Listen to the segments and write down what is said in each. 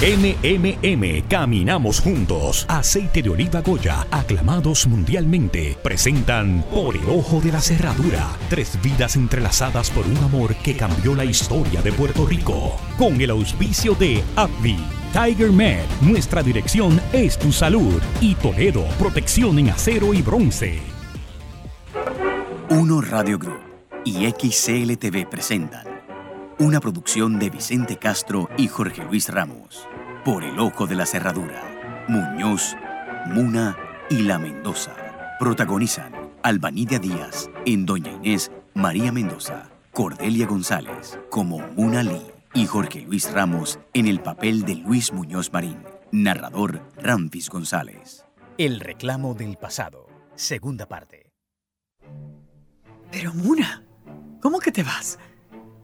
MMM, caminamos juntos. Aceite de oliva Goya, aclamados mundialmente, presentan Por el ojo de la cerradura. Tres vidas entrelazadas por un amor que cambió la historia de Puerto Rico. Con el auspicio de AbbVie. Tiger Med, nuestra dirección es tu salud. Y Toledo, protección en acero y bronce. Uno Radio Group y XCLTV presentan una producción de Vicente Castro y Jorge Luis Ramos. Por el ojo de la cerradura. Muñoz, Muna y La Mendoza. Protagonizan Albanidia Díaz en Doña Inés, María Mendoza, Cordelia González como Muna Lee y Jorge Luis Ramos en el papel de Luis Muñoz Marín. Narrador Ramfis González. El reclamo del pasado. Segunda parte. Pero Muna, ¿cómo que te vas?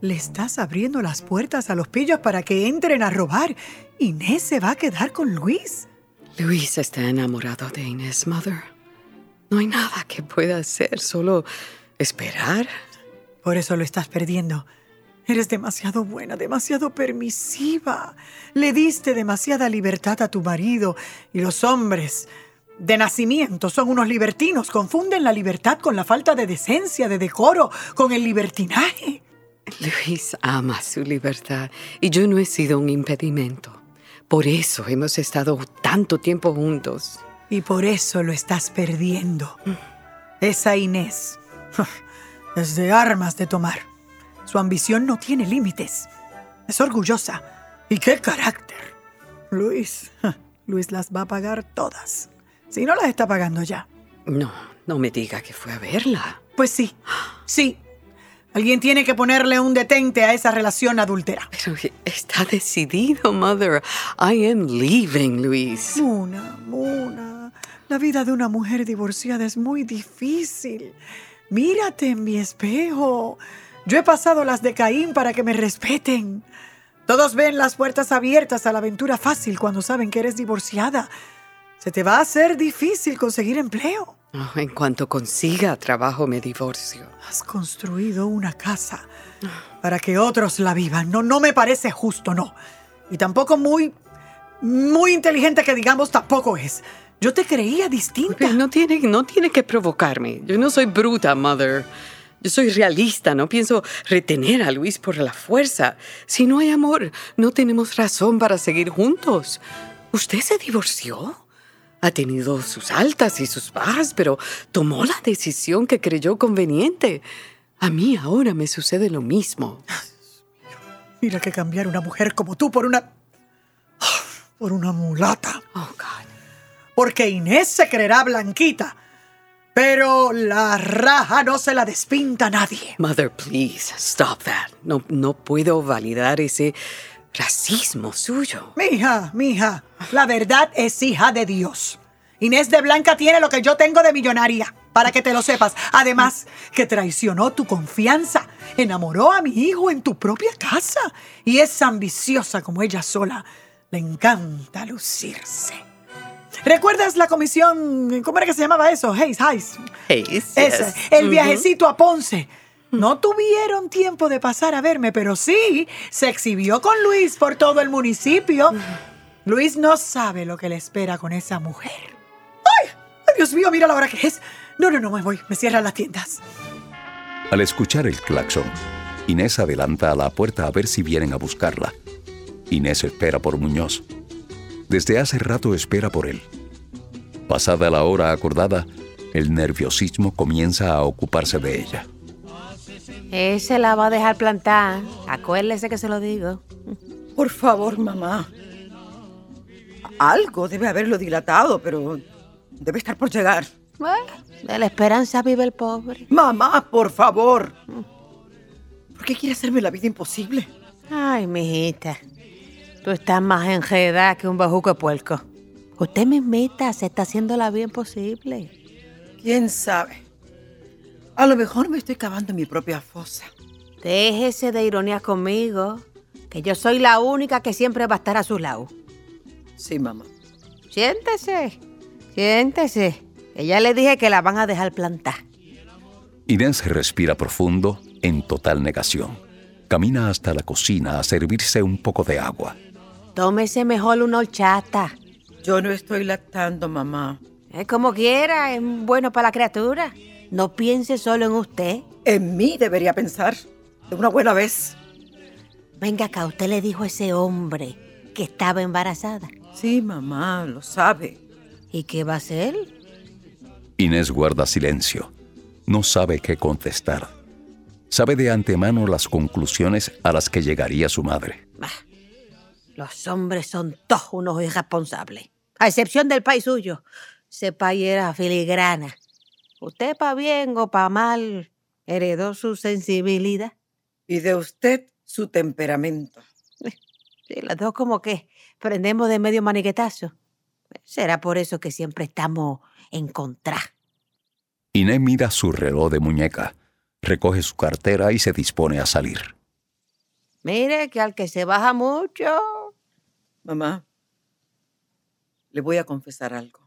Le estás abriendo las puertas a los pillos para que entren a robar. Inés se va a quedar con Luis. Luis está enamorado de Inés, Mother. No hay nada que pueda hacer, solo esperar. Por eso lo estás perdiendo. Eres demasiado buena, demasiado permisiva. Le diste demasiada libertad a tu marido y los hombres de nacimiento son unos libertinos. Confunden la libertad con la falta de decencia, de decoro, con el libertinaje. Luis ama su libertad y yo no he sido un impedimento. Por eso hemos estado tanto tiempo juntos. Y por eso lo estás perdiendo. Esa Inés es de armas de tomar. Su ambición no tiene límites. Es orgullosa. ¿Y qué carácter? Luis, Luis las va a pagar todas. Si no las está pagando ya. No, no me diga que fue a verla. Pues sí, sí, Alguien tiene que ponerle un detente a esa relación adúltera. Pero está decidido, Mother. I am leaving, Luis. Muna, Muna. La vida de una mujer divorciada es muy difícil. Mírate en mi espejo. Yo he pasado las de Caín para que me respeten. Todos ven las puertas abiertas a la aventura fácil cuando saben que eres divorciada. Se te va a hacer difícil conseguir empleo. Oh, en cuanto consiga trabajo, me divorcio. Has construido una casa para que otros la vivan. No, no me parece justo, no. Y tampoco muy, muy inteligente que digamos tampoco es. Yo te creía distinta. no tiene, no tiene que provocarme. Yo no soy bruta, mother. Yo soy realista, no pienso retener a Luis por la fuerza. Si no hay amor, no tenemos razón para seguir juntos. ¿Usted se divorció? Ha tenido sus altas y sus bajas, pero tomó la decisión que creyó conveniente. A mí ahora me sucede lo mismo. Mira que cambiar una mujer como tú por una... por una mulata. Oh, God. Porque Inés se creerá blanquita, pero la raja no se la despinta a nadie. Mother, please, stop that. No, no puedo validar ese racismo suyo. Mija, mija, la verdad es hija de Dios. Inés de Blanca tiene lo que yo tengo de millonaria, para que te lo sepas. Además, que traicionó tu confianza, enamoró a mi hijo en tu propia casa y es ambiciosa como ella sola. Le encanta lucirse. ¿Recuerdas la comisión? ¿Cómo era que se llamaba eso? Hayes, Hayes. Hayes. el viajecito a Ponce. No tuvieron tiempo de pasar a verme, pero sí se exhibió con Luis por todo el municipio. Luis no sabe lo que le espera con esa mujer. ¡Ay! ¡Ay, Dios mío! Mira la hora que es. No, no, no me voy. Me cierran las tiendas. Al escuchar el claxon, Inés adelanta a la puerta a ver si vienen a buscarla. Inés espera por Muñoz. Desde hace rato espera por él. Pasada la hora acordada, el nerviosismo comienza a ocuparse de ella. Ese la va a dejar plantar. Acuérdese que se lo digo. Por favor, mamá. Algo debe haberlo dilatado, pero debe estar por llegar. Bueno, de la esperanza vive el pobre. Mamá, por favor. ¿Por qué quiere hacerme la vida imposible? Ay, mijita. Tú estás más enredada que un bajuco de puerco. Usted mismita se está haciendo la vida imposible. ¿Quién sabe? A lo mejor me estoy cavando mi propia fosa. Déjese de ironías conmigo, que yo soy la única que siempre va a estar a su lado. Sí, mamá. Siéntese, siéntese. Que ya le dije que la van a dejar plantar. Inés respira profundo, en total negación. Camina hasta la cocina a servirse un poco de agua. Tómese mejor una horchata. Yo no estoy lactando, mamá. Es como quiera, es bueno para la criatura. No piense solo en usted. En mí debería pensar. De una buena vez. Venga acá, usted le dijo a ese hombre que estaba embarazada. Sí, mamá, lo sabe. ¿Y qué va a hacer? Inés guarda silencio. No sabe qué contestar. Sabe de antemano las conclusiones a las que llegaría su madre. Bah, los hombres son todos unos irresponsables. A excepción del país suyo. Ese país era filigrana. Usted, pa' bien o pa' mal, heredó su sensibilidad. Y de usted, su temperamento. Sí, las dos como que prendemos de medio maniquetazo. Será por eso que siempre estamos en contra. Inés mira su reloj de muñeca, recoge su cartera y se dispone a salir. Mire que al que se baja mucho. Mamá, le voy a confesar algo.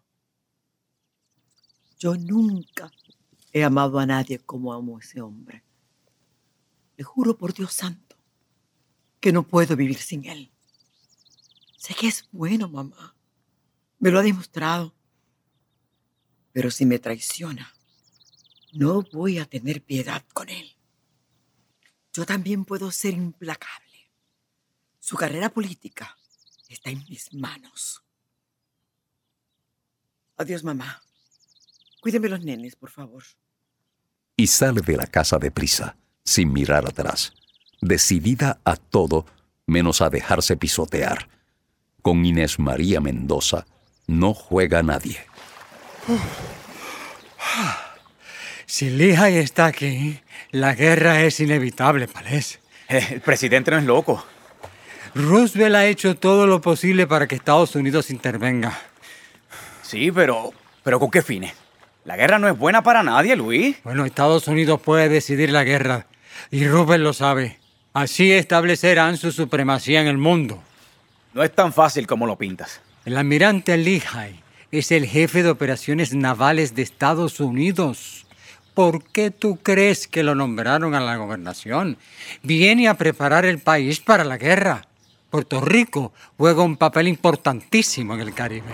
Yo nunca he amado a nadie como amo a ese hombre. Le juro por Dios santo que no puedo vivir sin él. Sé que es bueno, mamá. Me lo ha demostrado. Pero si me traiciona, no voy a tener piedad con él. Yo también puedo ser implacable. Su carrera política está en mis manos. Adiós, mamá. Cuídeme los nenes, por favor. Y sale de la casa deprisa, sin mirar atrás, decidida a todo menos a dejarse pisotear. Con Inés María Mendoza no juega nadie. Si Lehigh está aquí, la guerra es inevitable, Palés. El presidente no es loco. Roosevelt ha hecho todo lo posible para que Estados Unidos intervenga. Sí, pero. ¿Pero con qué fines? La guerra no es buena para nadie, Luis. Bueno, Estados Unidos puede decidir la guerra. Y Roosevelt lo sabe. Así establecerán su supremacía en el mundo. No es tan fácil como lo pintas. El almirante Lehigh es el jefe de operaciones navales de Estados Unidos. ¿Por qué tú crees que lo nombraron a la gobernación? Viene a preparar el país para la guerra. Puerto Rico juega un papel importantísimo en el Caribe.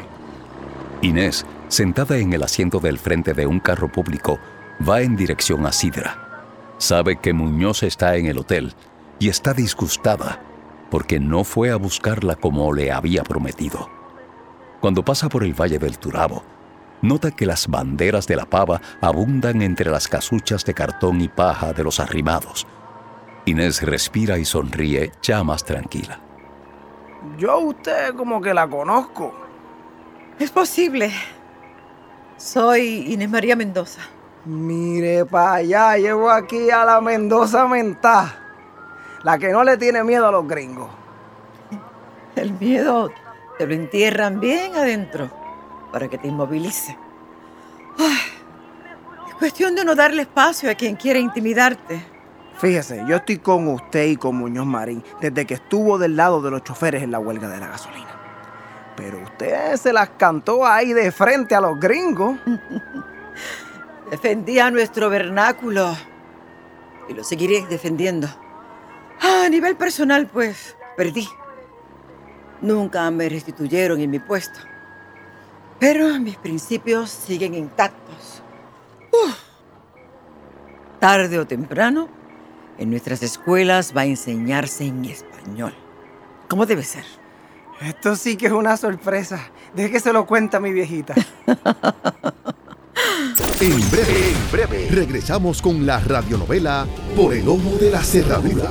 Inés, sentada en el asiento del frente de un carro público, va en dirección a Sidra. Sabe que Muñoz está en el hotel y está disgustada porque no fue a buscarla como le había prometido. Cuando pasa por el Valle del Turabo, nota que las banderas de la pava abundan entre las casuchas de cartón y paja de los arrimados. Inés respira y sonríe ya más tranquila. Yo a usted como que la conozco. Es posible. Soy Inés María Mendoza. Mire para allá, llevo aquí a la Mendoza Mentá. La que no le tiene miedo a los gringos. El miedo te lo entierran bien adentro para que te inmovilice. Ay, es cuestión de no darle espacio a quien quiere intimidarte. Fíjese, yo estoy con usted y con Muñoz Marín desde que estuvo del lado de los choferes en la huelga de la gasolina. Pero usted se las cantó ahí de frente a los gringos. Defendía nuestro vernáculo y lo seguiré defendiendo. A nivel personal, pues, perdí. Nunca me restituyeron en mi puesto. Pero mis principios siguen intactos. Tarde o temprano, en nuestras escuelas va a enseñarse en español. ¿Cómo debe ser? Esto sí que es una sorpresa. Deje que se lo cuenta mi viejita. En breve, en breve, regresamos con la radionovela Por el Ojo de la Cerradura.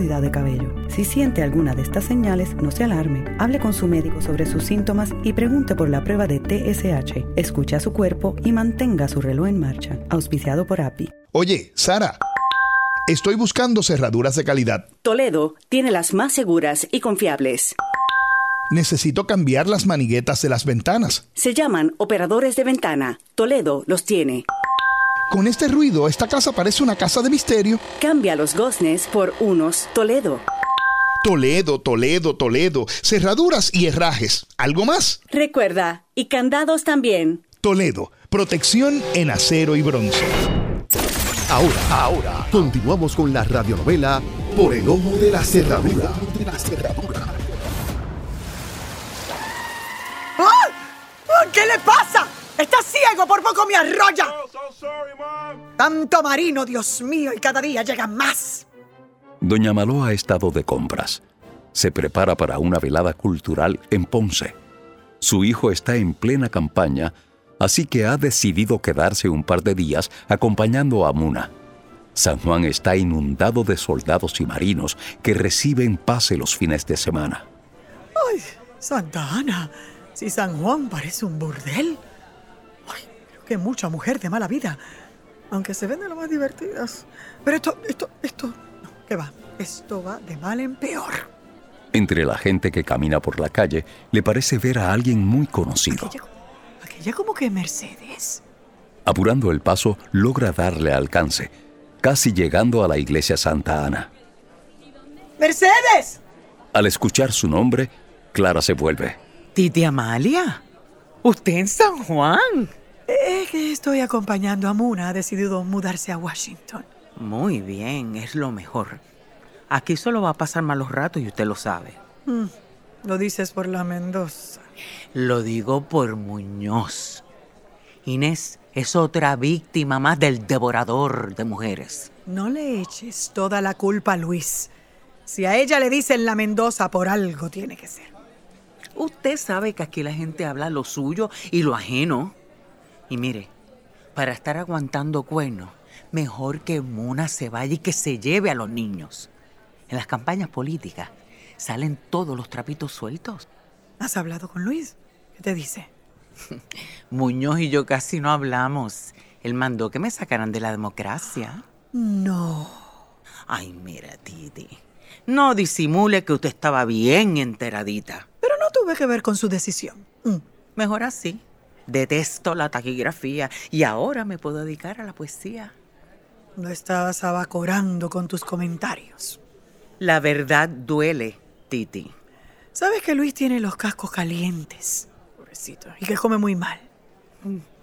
de cabello. Si siente alguna de estas señales, no se alarme. Hable con su médico sobre sus síntomas y pregunte por la prueba de TSH. Escuche a su cuerpo y mantenga su reloj en marcha. Auspiciado por API. Oye, Sara. Estoy buscando cerraduras de calidad. Toledo tiene las más seguras y confiables. Necesito cambiar las maniguetas de las ventanas. Se llaman operadores de ventana. Toledo los tiene. Con este ruido, esta casa parece una casa de misterio. Cambia los goznes por unos Toledo. Toledo, Toledo, Toledo. Cerraduras y herrajes. ¿Algo más? Recuerda, y candados también. Toledo, protección en acero y bronce. Ahora, ahora, continuamos con la radionovela Por el ojo de la cerradura. ¡Ah! ¡Ah! ¿Qué le pasa? ¡Está ciego! ¡Por poco me arrolla! Tanto marino, Dios mío, y cada día llega más. Doña Maló ha estado de compras. Se prepara para una velada cultural en Ponce. Su hijo está en plena campaña, así que ha decidido quedarse un par de días acompañando a Muna. San Juan está inundado de soldados y marinos que reciben pase los fines de semana. ¡Ay, Santa Ana! Si San Juan parece un burdel. ¡Ay, pero qué mucha mujer de mala vida! Aunque se ven de lo más divertidas. Pero esto, esto, esto... No, ¿qué va? Esto va de mal en peor. Entre la gente que camina por la calle, le parece ver a alguien muy conocido. Aquella como que Mercedes. Apurando el paso, logra darle alcance, casi llegando a la iglesia Santa Ana. ¡Mercedes! Al escuchar su nombre, Clara se vuelve. Titi Amalia, ¿usted en San Juan? Que estoy acompañando a Muna. Ha decidido mudarse a Washington. Muy bien, es lo mejor. Aquí solo va a pasar malos ratos y usted lo sabe. Mm, lo dices por la Mendoza. Lo digo por Muñoz. Inés es otra víctima más del devorador de mujeres. No le eches toda la culpa a Luis. Si a ella le dicen la Mendoza, por algo tiene que ser. Usted sabe que aquí la gente habla lo suyo y lo ajeno. Y mire, para estar aguantando cuernos, mejor que Muna se vaya y que se lleve a los niños. En las campañas políticas salen todos los trapitos sueltos. ¿Has hablado con Luis? ¿Qué te dice? Muñoz y yo casi no hablamos. Él mandó que me sacaran de la democracia. No. Ay, mira, Titi. No disimule que usted estaba bien enteradita. Pero no tuve que ver con su decisión. Mm. Mejor así. Detesto la taquigrafía y ahora me puedo dedicar a la poesía. No estabas abacorando con tus comentarios. La verdad duele, Titi. Sabes que Luis tiene los cascos calientes, pobrecito, y que come muy mal.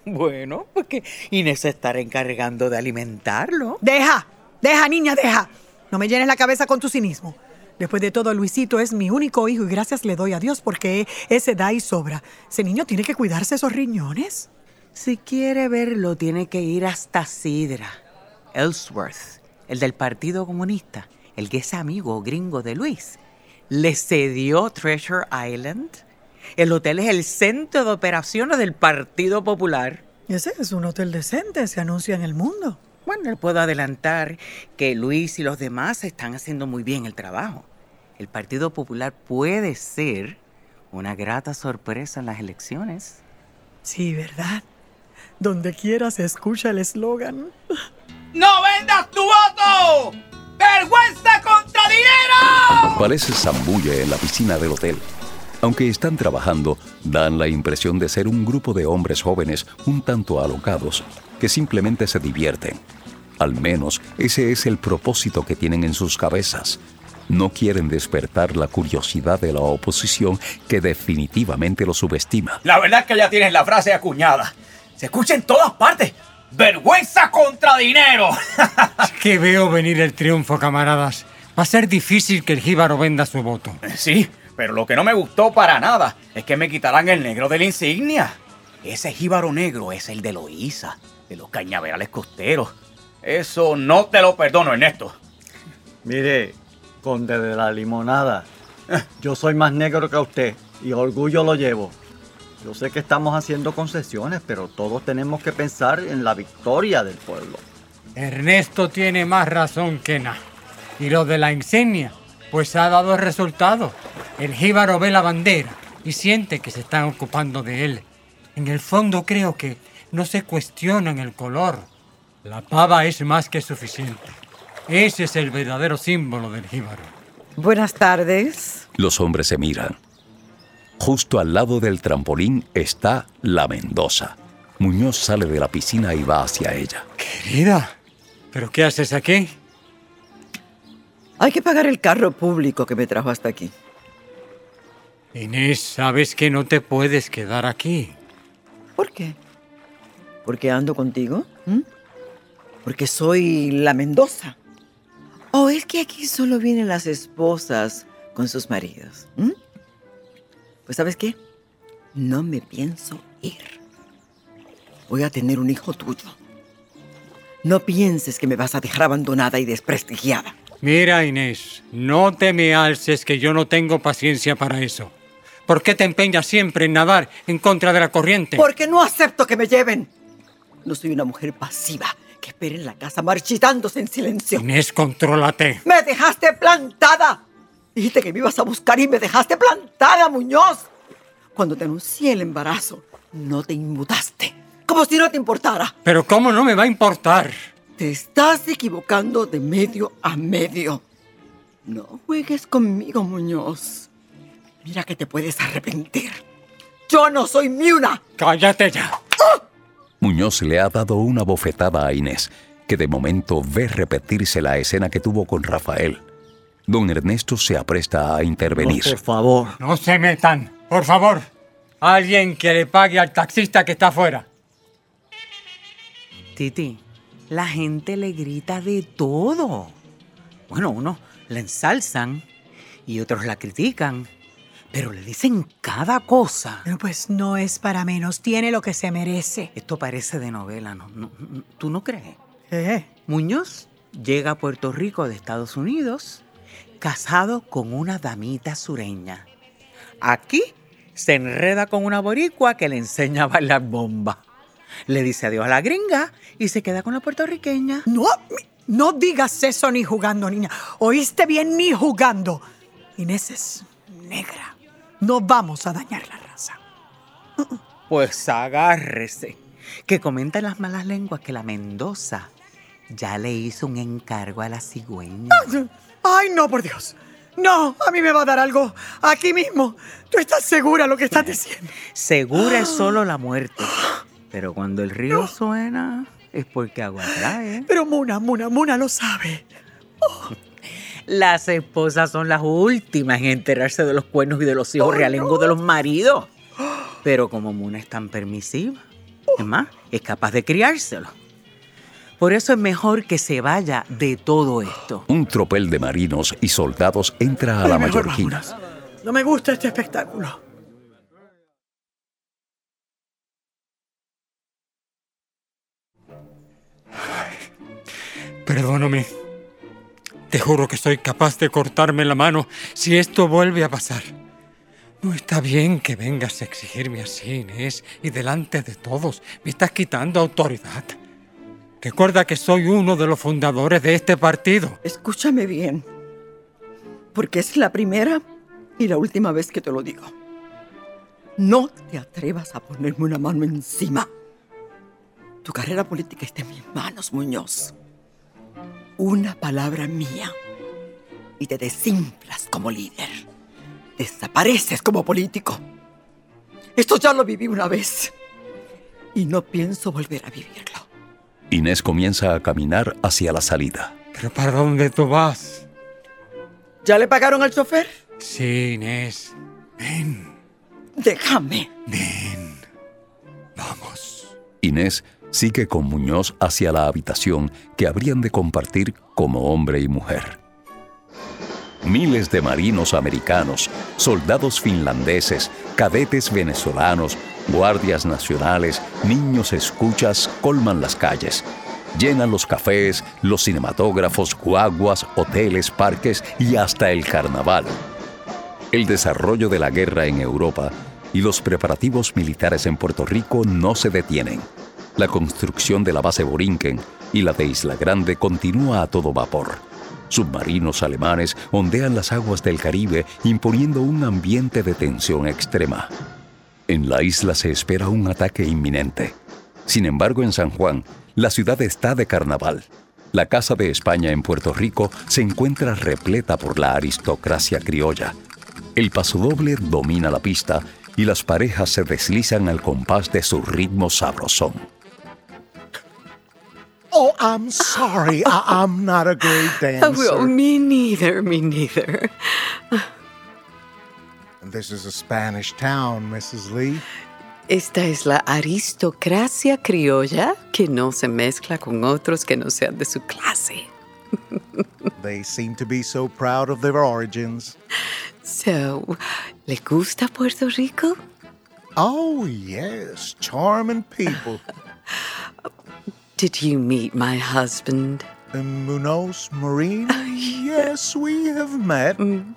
Bueno, porque Inés se estará encargando de alimentarlo. Deja, deja, niña, deja. No me llenes la cabeza con tu cinismo. Después de todo, Luisito es mi único hijo y gracias le doy a Dios porque ese da y sobra. Ese niño tiene que cuidarse esos riñones. Si quiere verlo, tiene que ir hasta Sidra. Ellsworth, el del Partido Comunista, el que es amigo gringo de Luis, le cedió Treasure Island. El hotel es el centro de operaciones del Partido Popular. Ese es un hotel decente, se anuncia en el mundo. Bueno, le puedo adelantar que Luis y los demás están haciendo muy bien el trabajo. El Partido Popular puede ser una grata sorpresa en las elecciones. Sí, ¿verdad? Donde quiera se escucha el eslogan. ¡No vendas tu voto! ¡Vergüenza contra dinero! Parece zambulle en la piscina del hotel. Aunque están trabajando, dan la impresión de ser un grupo de hombres jóvenes un tanto alocados que simplemente se divierten. Al menos ese es el propósito que tienen en sus cabezas. No quieren despertar la curiosidad de la oposición que definitivamente lo subestima. La verdad es que ya tienes la frase acuñada. Se escucha en todas partes. ¡Vergüenza contra dinero! que veo venir el triunfo, camaradas. Va a ser difícil que el jíbaro venda su voto. Sí, pero lo que no me gustó para nada es que me quitaran el negro de la insignia. Ese jíbaro negro es el de Loíza, de los cañaverales costeros. Eso no te lo perdono, Ernesto. Mire, conde de la limonada, yo soy más negro que usted y orgullo lo llevo. Yo sé que estamos haciendo concesiones, pero todos tenemos que pensar en la victoria del pueblo. Ernesto tiene más razón que nada. Y lo de la insignia, pues ha dado el resultado. El jíbaro ve la bandera y siente que se están ocupando de él. En el fondo creo que no se cuestionan el color. La pava es más que suficiente. Ese es el verdadero símbolo del jíbaro. Buenas tardes. Los hombres se miran. Justo al lado del trampolín está la Mendoza. Muñoz sale de la piscina y va hacia ella. Querida, ¿pero qué haces aquí? Hay que pagar el carro público que me trajo hasta aquí. Inés, sabes que no te puedes quedar aquí. ¿Por qué? ¿Porque ando contigo? ¿Mm? ¿Porque soy la Mendoza? ¿O es que aquí solo vienen las esposas con sus maridos? ¿Mm? Pues sabes qué? No me pienso ir. Voy a tener un hijo tuyo. No pienses que me vas a dejar abandonada y desprestigiada. Mira, Inés, no te me alces que yo no tengo paciencia para eso. ¿Por qué te empeñas siempre en nadar en contra de la corriente? Porque no acepto que me lleven. No soy una mujer pasiva que espera en la casa marchitándose en silencio. Inés, contrólate. ¡Me dejaste plantada! Dijiste que me ibas a buscar y me dejaste plantada, Muñoz. Cuando te anuncié el embarazo, no te inmutaste. Como si no te importara. Pero ¿cómo no me va a importar? Te estás equivocando de medio a medio. No juegues conmigo, Muñoz. Mira que te puedes arrepentir. Yo no soy Miuna. Cállate ya. Muñoz le ha dado una bofetada a Inés, que de momento ve repetirse la escena que tuvo con Rafael. Don Ernesto se apresta a intervenir. por favor. No se metan. Por favor. Alguien que le pague al taxista que está afuera. Titi, la gente le grita de todo. Bueno, unos la ensalzan y otros la critican, pero le dicen cada cosa. Pero pues no es para menos, tiene lo que se merece. Esto parece de novela, ¿no? no- no- ¿Tú no crees? ¿Eh? Muñoz llega a Puerto Rico de Estados Unidos casado con una damita sureña. Aquí se enreda con una boricua que le enseña a bailar bomba. Le dice adiós a la gringa y se queda con la puertorriqueña. No, no digas eso ni jugando, niña. ¿Oíste bien? Ni jugando. Inés es negra. No vamos a dañar la raza. Pues agárrese. Que comentan las malas lenguas que la Mendoza ya le hizo un encargo a la cigüeña. Ay, no, por Dios. No, a mí me va a dar algo aquí mismo. ¿Tú estás segura de lo que estás diciendo? Segura es solo la muerte. Pero cuando el río suena es porque agua trae. Pero Muna, Muna, Muna lo sabe. Las esposas son las últimas en enterarse de los cuernos y de los hijos realengos de los maridos. Pero como Muna es tan permisiva, es más, es capaz de criárselo. Por eso es mejor que se vaya de todo esto. Un tropel de marinos y soldados entra a la Ay, mallorquina. No me gusta este espectáculo. Perdóname. Te juro que soy capaz de cortarme la mano si esto vuelve a pasar. No está bien que vengas a exigirme así, Inés, y delante de todos. Me estás quitando autoridad. Recuerda que soy uno de los fundadores de este partido. Escúchame bien, porque es la primera y la última vez que te lo digo. No te atrevas a ponerme una mano encima. Tu carrera política está en mis manos, Muñoz. Una palabra mía y te desinflas como líder. Desapareces como político. Esto ya lo viví una vez y no pienso volver a vivirlo. Inés comienza a caminar hacia la salida. ¿Pero para dónde tú vas? ¿Ya le pagaron al chofer? Sí, Inés. Déjame. Ven. Vamos. Inés sigue con Muñoz hacia la habitación que habrían de compartir como hombre y mujer. Miles de marinos americanos, soldados finlandeses, cadetes venezolanos, guardias nacionales, niños escuchas colman las calles. Llenan los cafés, los cinematógrafos, guaguas, hoteles, parques y hasta el carnaval. El desarrollo de la guerra en Europa y los preparativos militares en Puerto Rico no se detienen. La construcción de la base Borinquen y la de Isla Grande continúa a todo vapor. Submarinos alemanes ondean las aguas del Caribe imponiendo un ambiente de tensión extrema. En la isla se espera un ataque inminente. Sin embargo, en San Juan, la ciudad está de carnaval. La Casa de España en Puerto Rico se encuentra repleta por la aristocracia criolla. El pasodoble domina la pista y las parejas se deslizan al compás de su ritmo sabrosón. Oh, I'm sorry. I, I'm not a great dancer. Oh, me neither, me neither. This is a Spanish town, Mrs. Lee. Esta es la aristocracia criolla que no se mezcla con otros que no sean de su clase. They seem to be so proud of their origins. So, ¿le gusta Puerto Rico? Oh, yes. Charming people. Did you meet my husband? Um, Munoz Marine? yes, we have met. Mm.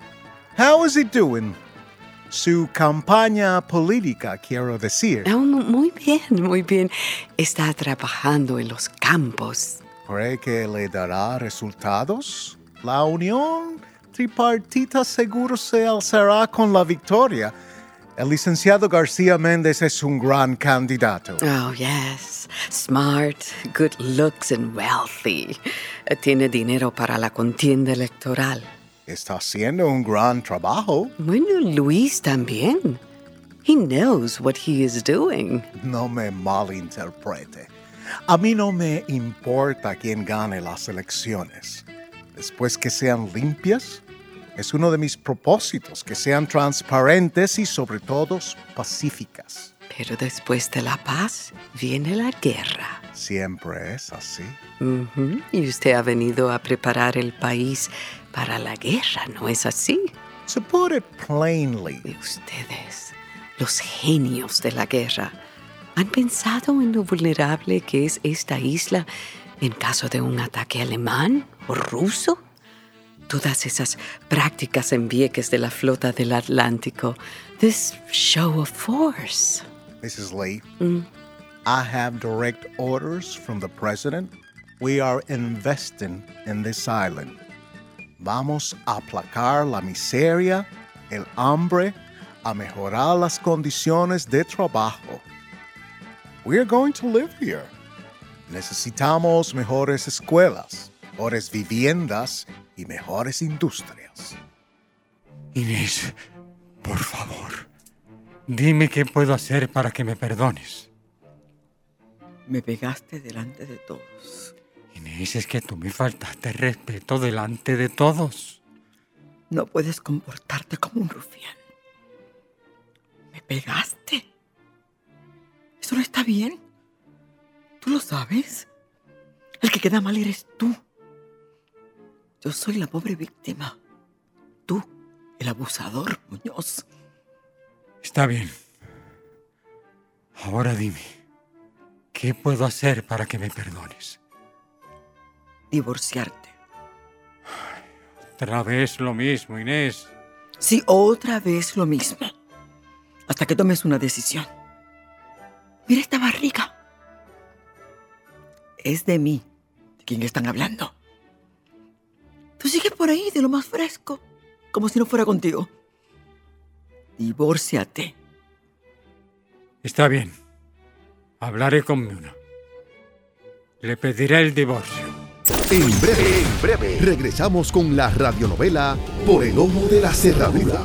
How is he doing? Su campaña política, quiero decir. Oh, muy bien, muy bien. Está trabajando en los campos. ¿Cree que le dará resultados? La unión tripartita seguro se alzará con la victoria. El licenciado García Méndez es un gran candidato. Oh, yes. Smart, good looks and wealthy. Tiene dinero para la contienda electoral. Está haciendo un gran trabajo. Bueno, Luis también. He knows what he is doing. No me malinterprete. A mí no me importa quién gane las elecciones. Después que sean limpias, es uno de mis propósitos que sean transparentes y sobre todo pacíficas. Pero después de la paz viene la guerra. Siempre es así. Ujú. Y usted ha venido a preparar el país para la guerra, ¿no es así? To put it plainly. Y ustedes, los genios de la guerra, ¿han pensado en lo vulnerable que es esta isla en caso de un ataque alemán o ruso? Todas esas prácticas en vieques de la flota del Atlántico. This show of force. Mrs. Lee, Mm. I have direct orders from the president. We are investing in this island. Vamos a aplacar la miseria, el hambre, a mejorar las condiciones de trabajo. We are going to live here. Necesitamos mejores escuelas, mejores viviendas y mejores industrias. Inés, por favor, dime qué puedo hacer para que me perdones. Me pegaste delante de todos. Inés, es que tú me faltaste respeto delante de todos. No puedes comportarte como un rufián. Me pegaste. Eso no está bien. Tú lo sabes. El que queda mal eres tú. Yo soy la pobre víctima. Tú, el abusador, Muñoz. Está bien. Ahora dime, ¿qué puedo hacer para que me perdones? Divorciarte. Otra vez lo mismo, Inés. Sí, otra vez lo mismo. Hasta que tomes una decisión. Mira esta barriga. Es de mí. ¿De quién están hablando? Tú sigues por ahí de lo más fresco. Como si no fuera contigo. Divórciate. Está bien. Hablaré con Muna. Le pediré el divorcio. En breve, en breve, regresamos con la radionovela Por el ojo de la cerradura.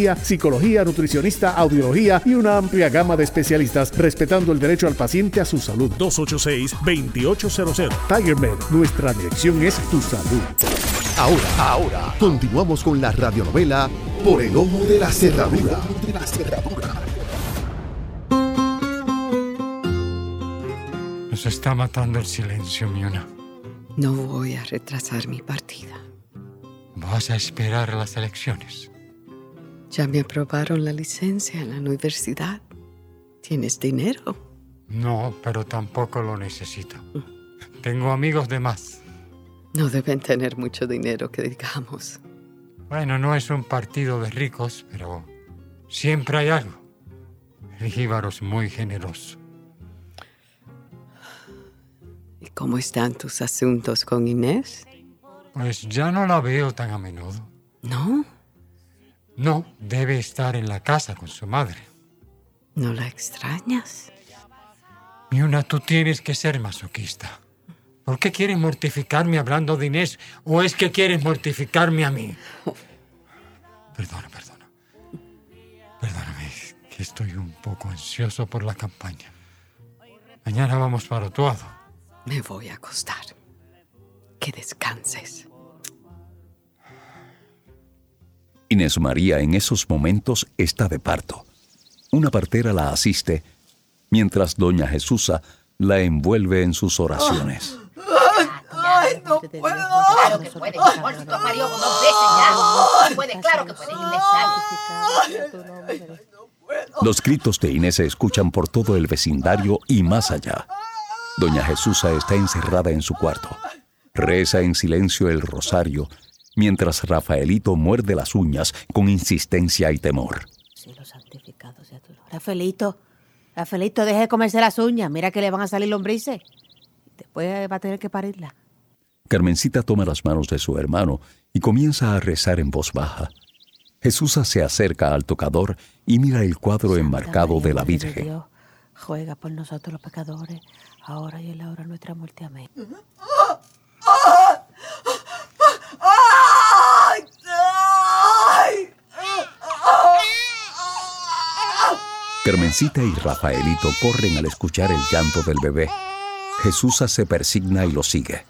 psicología, nutricionista, audiología y una amplia gama de especialistas respetando el derecho al paciente a su salud. 286-2800. TigerMed, nuestra dirección es tu salud. Ahora, ahora, continuamos con la radionovela Por el Ojo de la Cerradura. Nos está matando el silencio, Miona. No voy a retrasar mi partida. Vas a esperar las elecciones. Ya me aprobaron la licencia en la universidad. ¿Tienes dinero? No, pero tampoco lo necesito. Tengo amigos de más. No deben tener mucho dinero, que digamos. Bueno, no es un partido de ricos, pero siempre hay algo. El jíbaro es muy generoso. ¿Y cómo están tus asuntos con Inés? Pues ya no la veo tan a menudo. ¿No? No, debe estar en la casa con su madre. ¿No la extrañas? Miuna, tú tienes que ser masoquista. ¿Por qué quieres mortificarme hablando de Inés? ¿O es que quieres mortificarme a mí? Perdona, perdona. Perdóname, que estoy un poco ansioso por la campaña. Mañana vamos para Otuado. Me voy a acostar. Que descanses. Inés María en esos momentos está de parto. Una partera la asiste, mientras doña Jesusa la envuelve en sus oraciones. ¡Ay, no puedo! Claro que puede, Juancito parió dos veces ya. Sí puede, claro que puede. Los gritos de Inés se escuchan por todo el vecindario y más allá. Doña Jesusa está encerrada en su cuarto. Reza en silencio el rosario, mientras Rafaelito muerde las uñas con insistencia y temor. Cielo santificado sea tu nombre. Rafaelito, Rafaelito, deje de comerse las uñas. Mira que le van a salir lombrices. Después va a tener que parirla. Carmencita toma las manos de su hermano y comienza a rezar en voz baja. Jesús se acerca al tocador y mira el cuadro enmarcado de la Virgen. Dios, juega por nosotros los pecadores, ahora y en la hora de nuestra muerte. Amén. Carmencita y Rafaelito corren al escuchar el llanto del bebé. Jesús se persigna y lo sigue.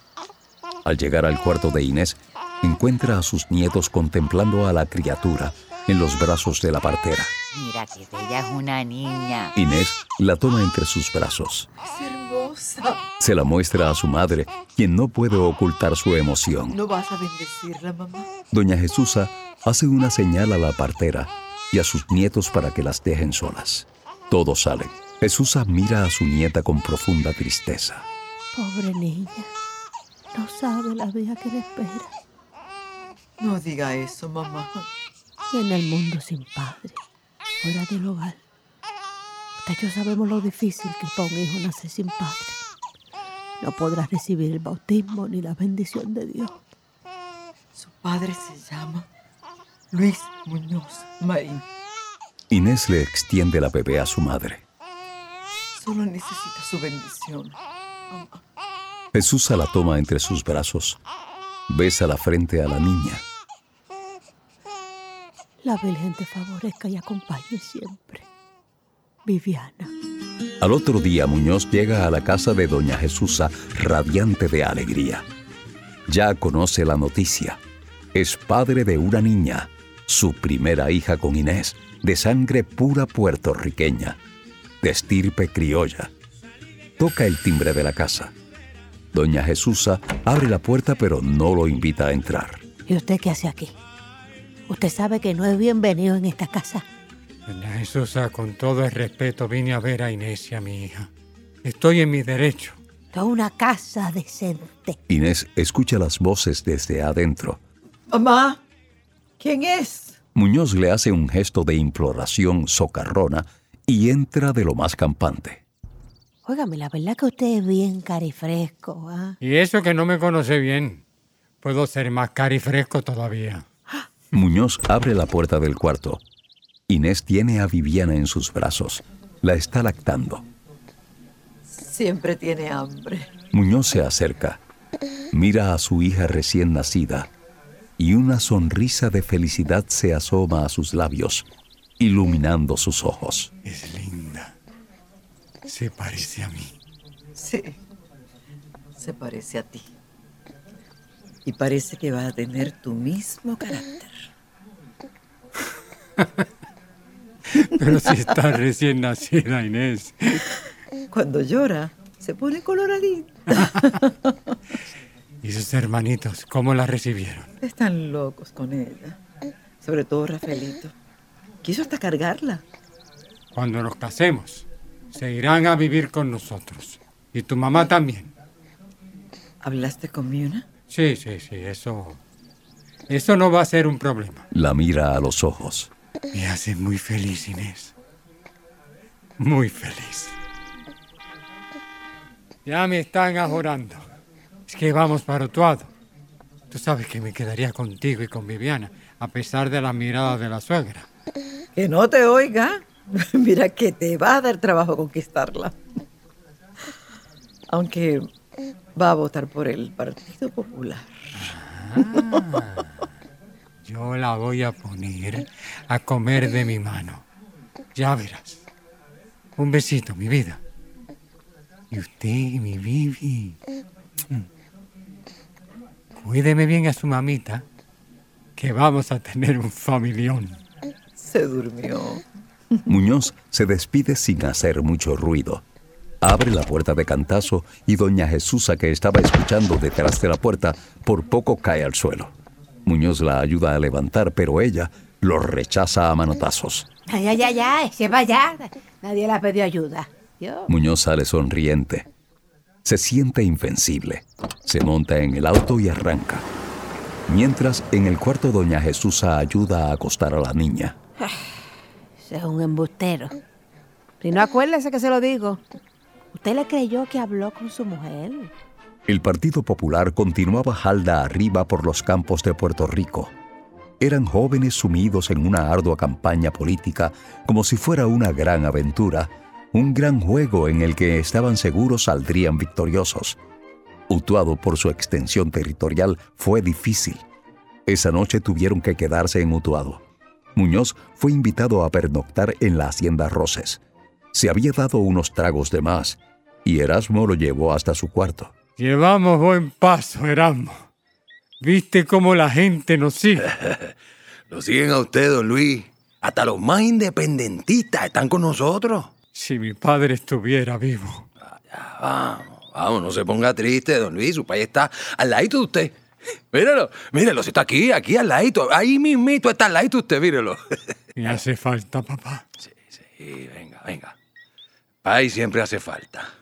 Al llegar al cuarto de Inés, encuentra a sus nietos contemplando a la criatura en los brazos de la partera. Mira que ella es una niña. Inés la toma entre sus brazos. Es hermosa. Se la muestra a su madre, quien no puede ocultar su emoción. ¿No vas a bendecirla, mamá? Doña Jesusa hace una señal a la partera y a sus nietos para que las dejen solas. Todos salen. Jesusa mira a su nieta con profunda tristeza. Pobre niña. No sabe la vida que le espera. No diga eso, mamá. Y en el mundo sin padre, fuera del hogar. Usted y yo sabemos lo difícil que es para un hijo nacer sin padre. No podrá recibir el bautismo ni la bendición de Dios. Su padre se llama Luis Muñoz Marín. Inés le extiende la bebé a su madre. Solo necesita su bendición. Mamá. Jesús la toma entre sus brazos, besa la frente a la niña. La Virgen te favorezca y acompañe siempre. Viviana. Al otro día Muñoz llega a la casa de doña Jesusa radiante de alegría. Ya conoce la noticia. Es padre de una niña, su primera hija con Inés, de sangre pura puertorriqueña, de estirpe criolla. Toca el timbre de la casa. Doña Jesusa abre la puerta pero no lo invita a entrar. ¿Y usted qué hace aquí? Usted sabe que no es bienvenido en esta casa. Doña Jesusa, con todo el respeto, vine a ver a Inés y a mi hija. Estoy en mi derecho. Es una casa decente. Inés escucha las voces desde adentro. Mamá, ¿quién es? Muñoz le hace un gesto de imploración socarrona y entra de lo más campante. Óigame, la verdad que usted es bien carifresco, ¿ah? Y eso que no me conoce bien. Puedo ser más carifresco todavía. Muñoz abre la puerta del cuarto. Inés tiene a Viviana en sus brazos. La está lactando. Siempre tiene hambre. Muñoz se acerca, mira a su hija recién nacida y una sonrisa de felicidad se asoma a sus labios, iluminando sus ojos. Es linda. Se parece a mí. Sí, se parece a ti. Y parece que va a tener tu mismo carácter. Pero si está recién nacida, Inés. Cuando llora, se pone coloradita. ¿Y sus hermanitos, cómo la recibieron? Están locos con ella. Sobre todo Rafaelito. Quiso hasta cargarla. Cuando nos casemos, se irán a vivir con nosotros. Y tu mamá también. ¿Hablaste con Miuna? Sí, sí, sí, eso. Eso no va a ser un problema. La mira a los ojos. Me hace muy feliz, Inés. Muy feliz. Ya me están ajorando. Es que vamos para Utuado. Tú sabes que me quedaría contigo y con Viviana, a pesar de la mirada de la suegra. Que no te oiga. Mira que te va a dar trabajo conquistarla. Aunque va a votar por el Partido Popular. Ah, yo la voy a poner a comer de mi mano. Ya verás. Un besito, mi vida. Y usted, mi Vivi. Cuídeme bien a su mamita, que vamos a tener un familión. Se durmió. Muñoz se despide sin hacer mucho ruido. Abre la puerta de cantazo y doña Jesusa, que estaba escuchando detrás de la puerta, por poco cae al suelo. Muñoz la ayuda a levantar, pero ella lo rechaza a manotazos. Ay, ay, ay, ay, se vaya. Nadie le ha pedido ayuda. Yo. Muñoz sale sonriente. Se siente invencible. Se monta en el auto y arranca. Mientras, en el cuarto, doña Jesusa ayuda a acostar a la niña. Ese es un embustero. Si no acuérdese que se lo digo. ¿Usted le creyó que habló con su mujer? El Partido Popular continuaba jalda arriba por los campos de Puerto Rico. Eran jóvenes sumidos en una ardua campaña política como si fuera una gran aventura, un gran juego en el que estaban seguros saldrían victoriosos. Utuado por su extensión territorial fue difícil. Esa noche tuvieron que quedarse en Utuado. Muñoz fue invitado a pernoctar en la hacienda Roses. Se había dado unos tragos de más y Erasmo lo llevó hasta su cuarto. Llevamos buen paso, Erasmo. ¿Viste cómo la gente nos sigue? Lo siguen a usted, don Luis. Hasta los más independentistas están con nosotros. Si mi padre estuviera vivo. Ya, vamos, vamos, no se ponga triste, don Luis. Su país está al ladito de usted. Míralo, míralo, si está aquí, aquí al ladito. Ahí mismito está al ladito de usted, mírelo. Me hace falta, papá. Sí, sí, venga, venga. País siempre hace falta.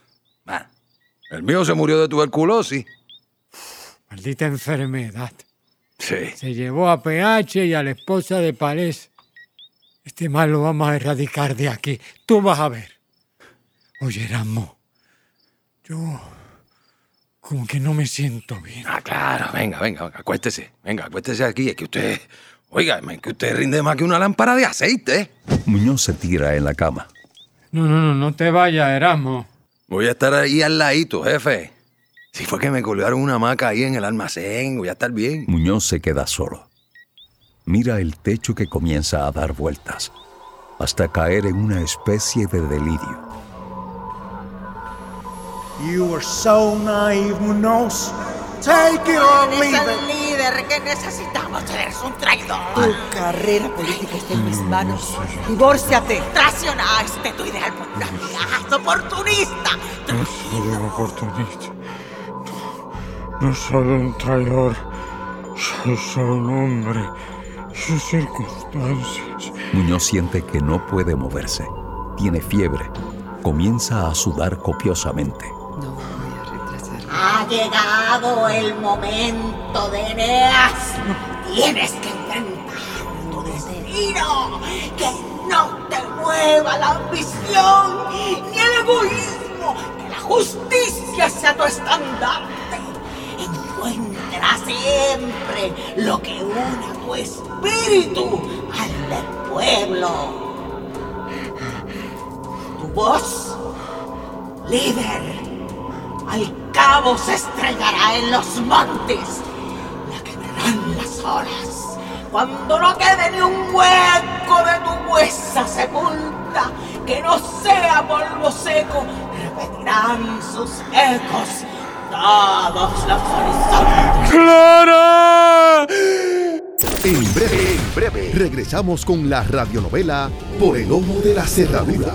El mío se murió de tuberculosis. Maldita enfermedad. Sí. Se llevó a PH y a la esposa de Palés. Este mal lo vamos a erradicar de aquí. Tú vas a ver. Oye, Erasmo, yo como que no me siento bien. Ah, claro, venga, venga, venga, acuéstese. Venga, acuéstese aquí. Es que usted, oiga, que usted rinde más que una lámpara de aceite. Muñoz se tira en la cama. No, no, no, no te vayas, Erasmo. Voy a estar ahí al ladito, jefe. Si fue que me colgaron una hamaca ahí en el almacén, voy a estar bien. Muñoz se queda solo. Mira el techo que comienza a dar vueltas, hasta caer en una especie de delirio. You were so naive, Munoz. Take it or leave Eres el it. líder que necesitamos. Eres un traidor. Tu carrera política está en mis manos. Divórciate. Traicionaste tu ideal por una amiga oportunista. No soy un oportunista. No, no soy un traidor. Soy solo un hombre. Sus circunstancias. Muñoz siente que no puede moverse. Tiene fiebre. Comienza a sudar copiosamente. Ha llegado el momento de Eneas. Tienes que enfrentar tu destino. Que no te mueva la ambición ni el egoísmo. Que la justicia sea tu estandarte. Encuentra siempre lo que une a tu espíritu al del pueblo. Tu voz, líder, al cabo se estrellará en los montes. La quebrarán las olas. Cuando no quede ni un hueco de tu huesa sepulta, que no sea polvo seco, repetirán sus ecos. ¡Clara! En breve, en breve, regresamos con la radionovela Por el Ojo de la Cerradura.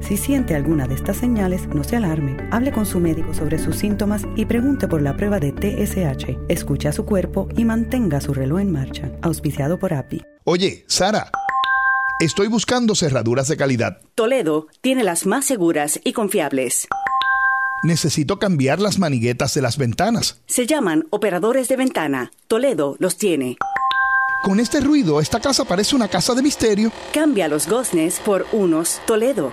Si siente alguna de estas señales, no se alarme. Hable con su médico sobre sus síntomas y pregunte por la prueba de TSH. Escuche a su cuerpo y mantenga su reloj en marcha. Auspiciado por API. Oye, Sara, estoy buscando cerraduras de calidad. Toledo tiene las más seguras y confiables. Necesito cambiar las maniguetas de las ventanas. Se llaman operadores de ventana. Toledo los tiene. Con este ruido, esta casa parece una casa de misterio. Cambia los goznes por unos Toledo.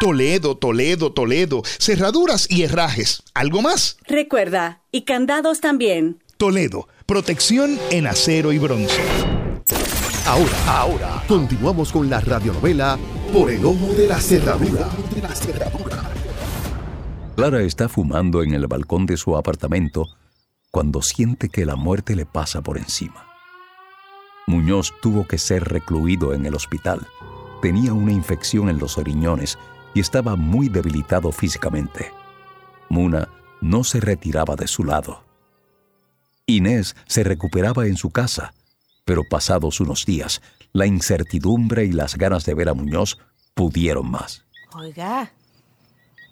Toledo, Toledo, Toledo. Cerraduras y herrajes. ¿Algo más? Recuerda, y candados también. Toledo. Protección en acero y bronce. Ahora, ahora, continuamos con la radionovela Por el Ojo de la Cerradura. Clara está fumando en el balcón de su apartamento cuando siente que la muerte le pasa por encima. Muñoz tuvo que ser recluido en el hospital. Tenía una infección en los riñones y estaba muy debilitado físicamente. Muna no se retiraba de su lado. Inés se recuperaba en su casa, pero pasados unos días, la incertidumbre y las ganas de ver a Muñoz pudieron más. Oiga,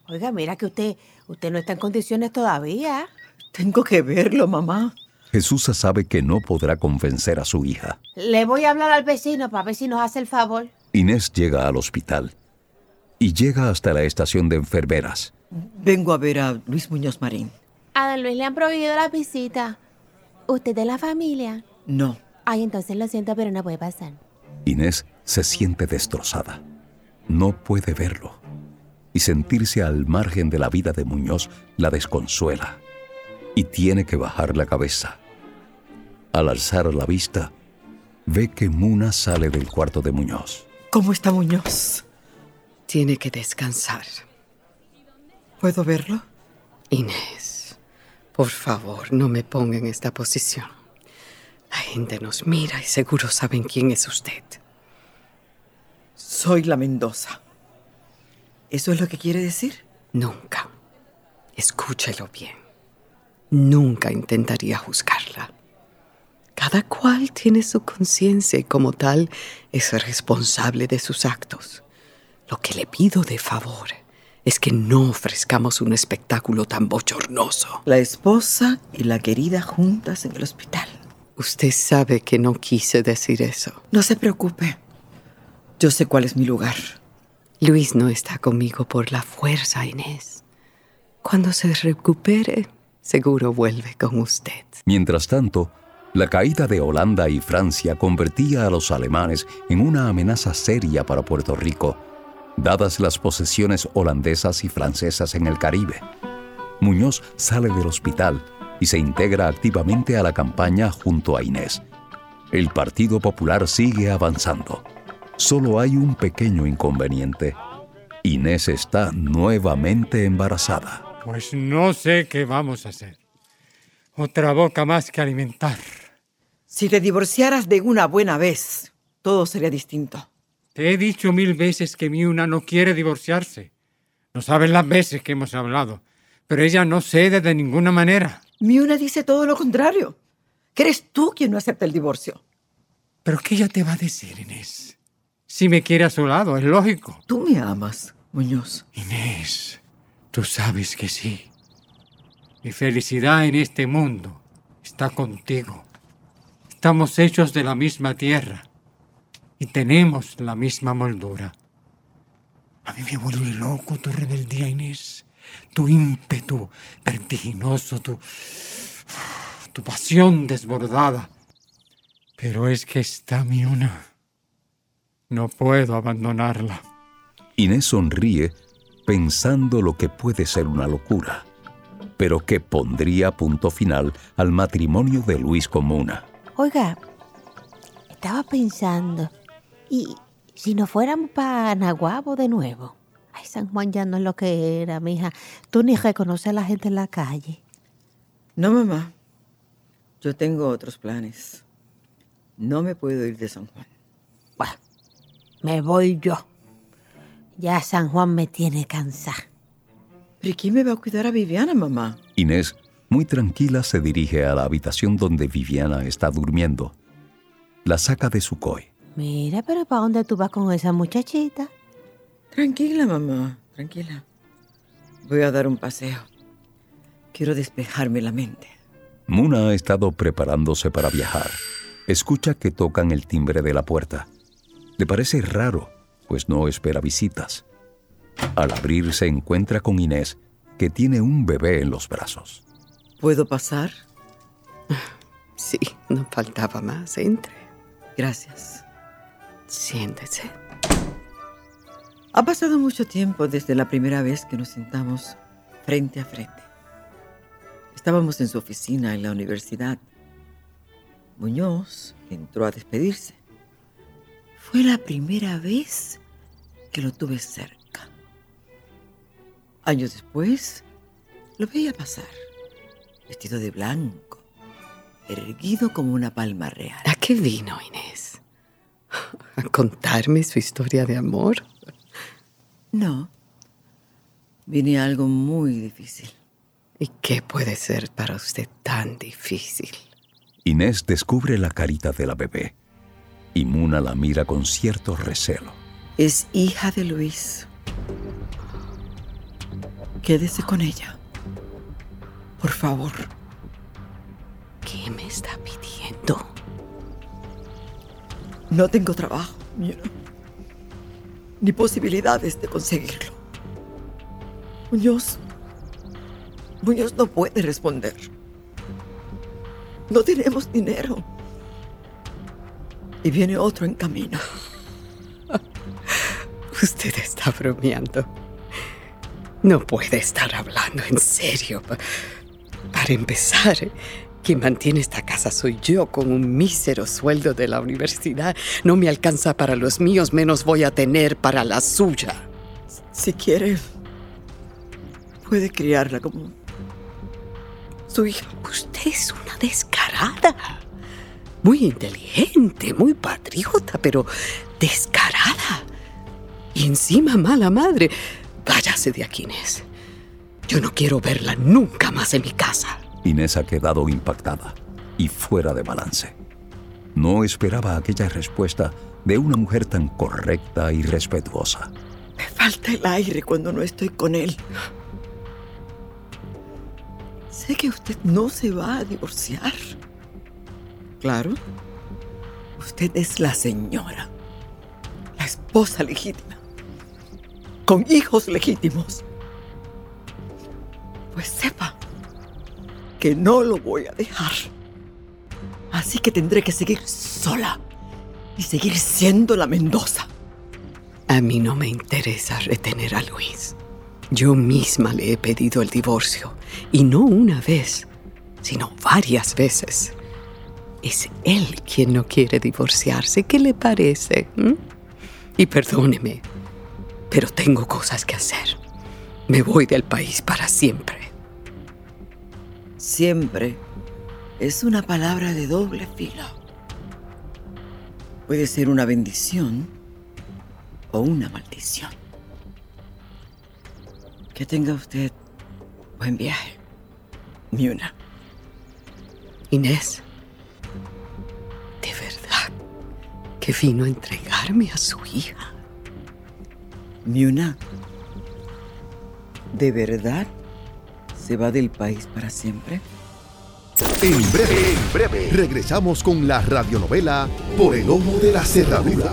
oiga, mira que usted, usted no está en condiciones todavía. Tengo que verlo, mamá. Jesús sabe que no podrá convencer a su hija. Le voy a hablar al vecino para ver si nos hace el favor. Inés llega al hospital y llega hasta la estación de enfermeras. Vengo a ver a Luis Muñoz Marín. A don Luis le han prohibido la visita. ¿Usted de la familia? No. Ay, entonces lo siento, pero no puede pasar. Inés se siente destrozada. No puede verlo. Y sentirse al margen de la vida de Muñoz la desconsuela. Y tiene que bajar la cabeza. Al alzar la vista, ve que Muna sale del cuarto de Muñoz. ¿Cómo está Muñoz? Tiene que descansar. ¿Puedo verlo? Inés, por favor, no me ponga en esta posición. La gente nos mira y seguro saben quién es usted. Soy la Mendoza. ¿Eso es lo que quiere decir? Nunca. Escúchelo bien. Nunca intentaría juzgarla. Cada cual tiene su conciencia y como tal es responsable de sus actos. Lo que le pido de favor es que no ofrezcamos un espectáculo tan bochornoso. La esposa y la querida juntas en el hospital. Usted sabe que no quise decir eso. No se preocupe. Yo sé cuál es mi lugar. Luis no está conmigo por la fuerza, Inés. Cuando se recupere, seguro vuelve con usted. Mientras tanto, la caída de Holanda y Francia convertía a los alemanes en una amenaza seria para Puerto Rico, dadas las posesiones holandesas y francesas en el Caribe. Muñoz sale del hospital y se integra activamente a la campaña junto a Inés. El Partido Popular sigue avanzando. Solo hay un pequeño inconveniente. Inés está nuevamente embarazada. Pues no sé qué vamos a hacer. Otra boca más que alimentar. Si te divorciaras de una buena vez, todo sería distinto. Te he dicho mil veces que Miuna no quiere divorciarse. No sabes las veces que hemos hablado. Pero ella no cede de ninguna manera. Miuna dice todo lo contrario. Que eres tú quien no acepta el divorcio. ¿Pero qué ella te va a decir, Inés? Si me quiere a su lado, es lógico. Tú me amas, Muñoz. Inés, tú sabes que sí. Mi felicidad en este mundo está contigo. Estamos hechos de la misma tierra y tenemos la misma moldura. A mí me vuelve loco tu rebeldía, Inés. Tu ímpetu vertiginoso, tu, tu pasión desbordada. Pero es que está mi una. No puedo abandonarla. Inés sonríe pensando lo que puede ser una locura, pero que pondría punto final al matrimonio de Luis con Muna. Oiga, estaba pensando, ¿y si nos fuéramos para Naguabo de nuevo? Ay, San Juan ya no es lo que era, mija. Tú ni reconoces a la gente en la calle. No, mamá. Yo tengo otros planes. No me puedo ir de San Juan. Bueno, me voy yo. Ya San Juan me tiene cansada. ¿Pero quién me va a cuidar a Viviana, mamá? Inés, muy tranquila, se dirige a la habitación donde Viviana está durmiendo. La saca de su coy. Mira, pero ¿para dónde tú vas con esa muchachita? Tranquila, mamá, tranquila. Voy a dar un paseo. Quiero despejarme la mente. Muna ha estado preparándose para viajar. Escucha que tocan el timbre de la puerta. Le parece raro, pues no espera visitas. Al abrir se encuentra con Inés, que tiene un bebé en los brazos. ¿Puedo pasar? Sí, no faltaba más. Entre. Gracias. Siéntese. Ha pasado mucho tiempo desde la primera vez que nos sentamos frente a frente. Estábamos en su oficina en la universidad. Muñoz entró a despedirse. Fue la primera vez que lo tuve cerca. Años después, lo veía pasar, vestido de blanco, erguido como una palma real. ¿A qué vino, Inés? ¿A contarme su historia de amor? No. Vine a algo muy difícil. ¿Y qué puede ser para usted tan difícil? Inés descubre la carita de la bebé y Muna la mira con cierto recelo. Es hija de Luis. Quédese con ella. Por favor. ¿Qué me está pidiendo? No tengo trabajo, mira. ni posibilidades de conseguirlo. Muñoz. Muñoz no puede responder. No tenemos dinero. Y viene otro en camino. Usted está bromeando. No puede estar hablando en serio. Pa- Para empezar, Quien mantiene esta casa soy yo con un mísero sueldo de la universidad. No me alcanza para los míos, menos voy a tener para la suya. Si quiere, puede criarla como su hija. Usted es una descarada. Muy inteligente, muy patriota, pero descarada. Y encima mala madre. Váyase de aquí, Inés. Yo no quiero verla nunca más en mi casa. Inés ha quedado impactada y fuera de balance. No esperaba aquella respuesta de una mujer tan correcta y respetuosa. Me falta el aire cuando no estoy con él. Sé que usted no se va a divorciar. Claro. Usted es la señora, la esposa legítima, con hijos legítimos. Pues sepa que no lo voy a dejar. Así que tendré que seguir sola y seguir siendo la Mendoza. A mí no me interesa retener a Luis. Yo misma le he pedido el divorcio, y no una vez, sino varias veces. Es él quien no quiere divorciarse. ¿Qué le parece? ¿Mm? Y perdóneme, pero tengo cosas que hacer. Me voy del país para siempre. Siempre es una palabra de doble filo. Puede ser una bendición o una maldición. Que tenga usted buen viaje, Miuna. Inés, ¿de verdad que vino a entregarme a su hija? Miuna, ¿de verdad se va del país para siempre? En breve, en breve, regresamos con la radionovela Por el Ojo de la Cerradura.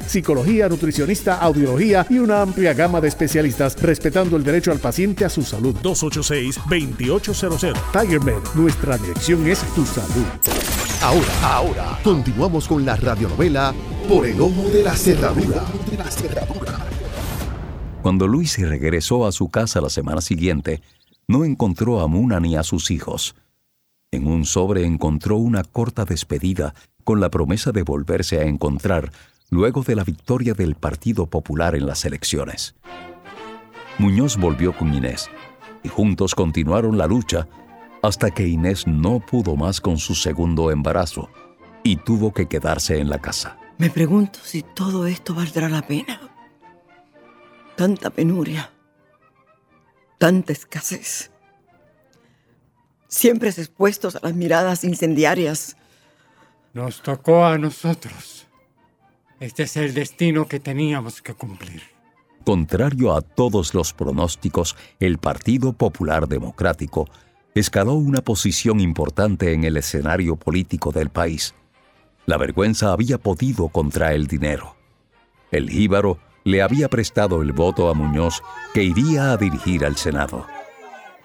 psicología, nutricionista, audiología y una amplia gama de especialistas, respetando el derecho al paciente a su salud. 286-2800. Tiger Med, nuestra dirección es tu salud. Ahora, ahora, continuamos con la radionovela Por el Ojo de la Cerradura. Cuando Luis regresó a su casa la semana siguiente, no encontró a Muna ni a sus hijos. En un sobre encontró una corta despedida con la promesa de volverse a encontrar luego de la victoria del Partido Popular en las elecciones. Muñoz volvió con Inés y juntos continuaron la lucha hasta que Inés no pudo más con su segundo embarazo y tuvo que quedarse en la casa. Me pregunto si todo esto valdrá la pena. Tanta penuria, tanta escasez. Siempre expuestos a las miradas incendiarias. Nos tocó a nosotros. Este es el destino que teníamos que cumplir. Contrario a todos los pronósticos, el Partido Popular Democrático escaló una posición importante en el escenario político del país. La vergüenza había podido contra el dinero. El jíbaro le había prestado el voto a Muñoz que iría a dirigir al Senado.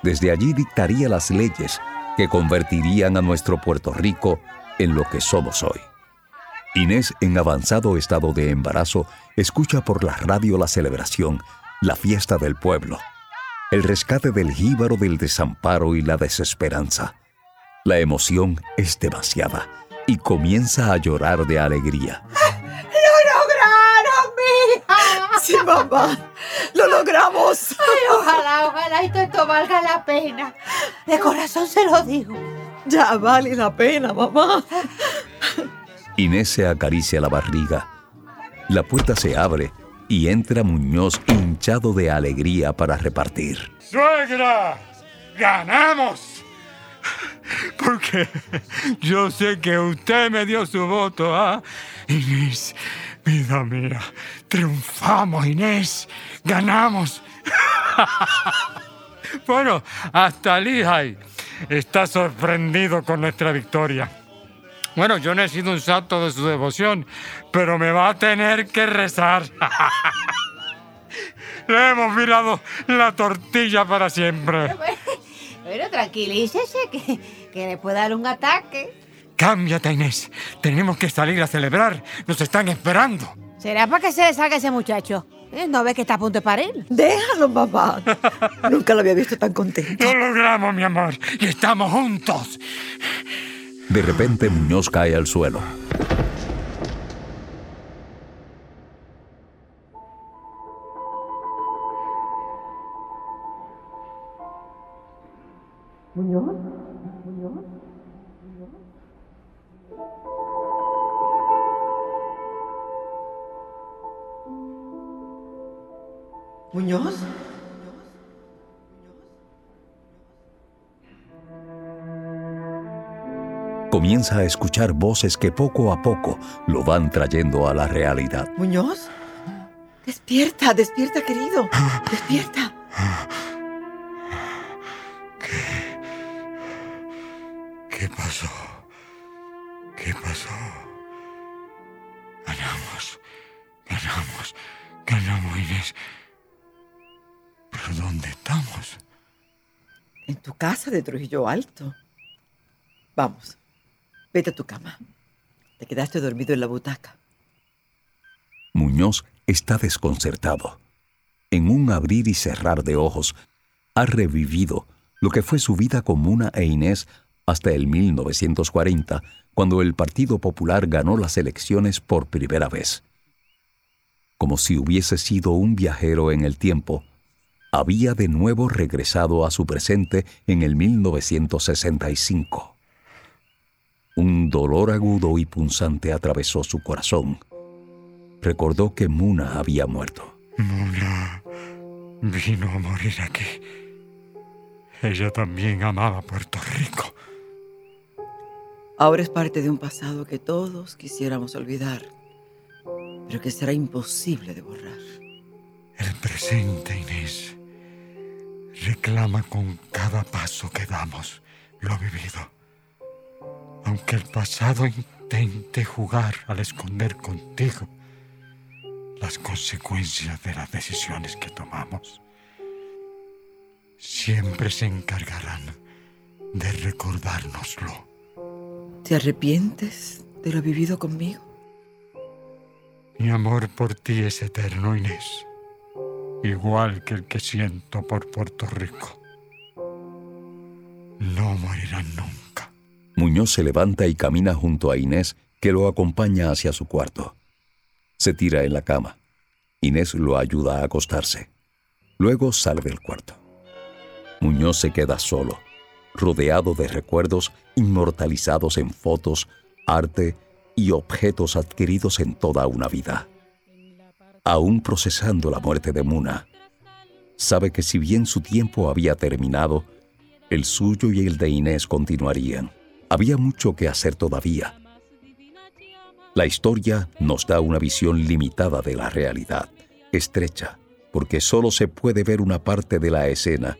Desde allí dictaría las leyes que convertirían a nuestro Puerto Rico en lo que somos hoy. Inés, en avanzado estado de embarazo, escucha por la radio la celebración, la fiesta del pueblo, el rescate del jíbaro del desamparo y la desesperanza. La emoción es demasiada y comienza a llorar de alegría. ¡Lo lograron, mija! Sí, mamá. ¡Lo logramos! Ay, ojalá, ojalá y todo esto valga la pena. De corazón se lo digo. Ya vale la pena, mamá. Inés se acaricia la barriga. La puerta se abre y entra Muñoz hinchado de alegría para repartir. ¡Suegra! ¡Ganamos! Porque yo sé que usted me dio su voto, ¿ah? Inés, vida mía, triunfamos, Inés, ganamos. bueno, hasta Lihai está sorprendido con nuestra victoria. Bueno, yo no he sido un santo de su devoción, pero me va a tener que rezar. Le hemos mirado la tortilla para siempre. Bueno, tranquilícese, que, que le puede dar un ataque. Cámbiate, Inés. Tenemos que salir a celebrar. Nos están esperando. ¿Será para que se le salga ese muchacho? ¿Eh? ¿No ve que está a punto de parir? Déjalo, mamá. Nunca lo había visto tan contento. Lo logramos, mi amor. Y estamos juntos. De repente Muñoz cae al suelo. ¿Muñoz? ¿Muñoz? ¿Muñoz? Comienza a escuchar voces que poco a poco lo van trayendo a la realidad. ¿Muñoz? Despierta, despierta, querido. Despierta. ¿Qué pasó? ¿Qué pasó? Ganamos. Ganamos. Ganamos, Inés. ¿Pero dónde estamos? En tu casa de Trujillo Alto. Vamos, vete a tu cama. Te quedaste dormido en la butaca. Muñoz está desconcertado. En un abrir y cerrar de ojos, ha revivido lo que fue su vida con Muna e Inés hasta el 1940, cuando el Partido Popular ganó las elecciones por primera vez. Como si hubiese sido un viajero en el tiempo, había de nuevo regresado a su presente en el 1965. Un dolor agudo y punzante atravesó su corazón. Recordó que Muna había muerto. Muna vino a morir aquí. Ella también amaba Puerto Rico. Ahora es parte de un pasado que todos quisiéramos olvidar, pero que será imposible de borrar. El presente, Inés, reclama con cada paso que damos lo vivido. Aunque el pasado intente jugar al esconder contigo las consecuencias de las decisiones que tomamos, siempre se encargarán de recordárnoslo. ¿Te arrepientes de lo vivido conmigo? Mi amor por ti es eterno, Inés, igual que el que siento por Puerto Rico. No morirán nunca. Muñoz se levanta y camina junto a Inés, que lo acompaña hacia su cuarto. Se tira en la cama. Inés lo ayuda a acostarse. Luego sale del cuarto. Muñoz se queda solo, rodeado de recuerdos inmortalizados en fotos, arte y objetos adquiridos en toda una vida. Aún procesando la muerte de Muna, sabe que si bien su tiempo había terminado, el suyo y el de Inés continuarían. Había mucho que hacer todavía. La historia nos da una visión limitada de la realidad, estrecha, porque solo se puede ver una parte de la escena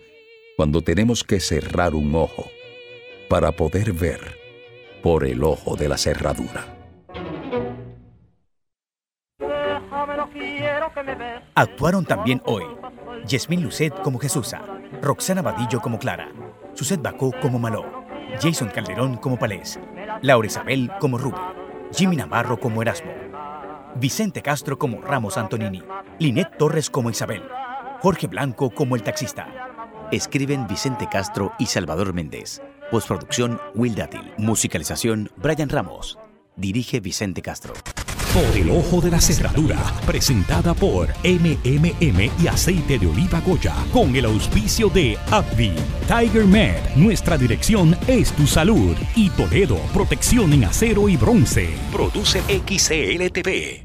cuando tenemos que cerrar un ojo para poder ver por el ojo de la cerradura. Actuaron también hoy Yasmín Lucet como Jesusa, Roxana Vadillo como Clara, Suset Bacó como Maló, Jason Calderón como Palés, Laura Isabel como Ruby, Jimmy Navarro como Erasmo, Vicente Castro como Ramos Antonini, Linet Torres como Isabel, Jorge Blanco como el taxista. Escriben Vicente Castro y Salvador Méndez. Postproducción Will Dátil. Musicalización Brian Ramos. Dirige Vicente Castro. Por el ojo de la cerradura, presentada por MMM y aceite de oliva Goya, con el auspicio de Abby, Tiger Med, nuestra dirección es tu salud, y Toledo, protección en acero y bronce. Produce XCLTV.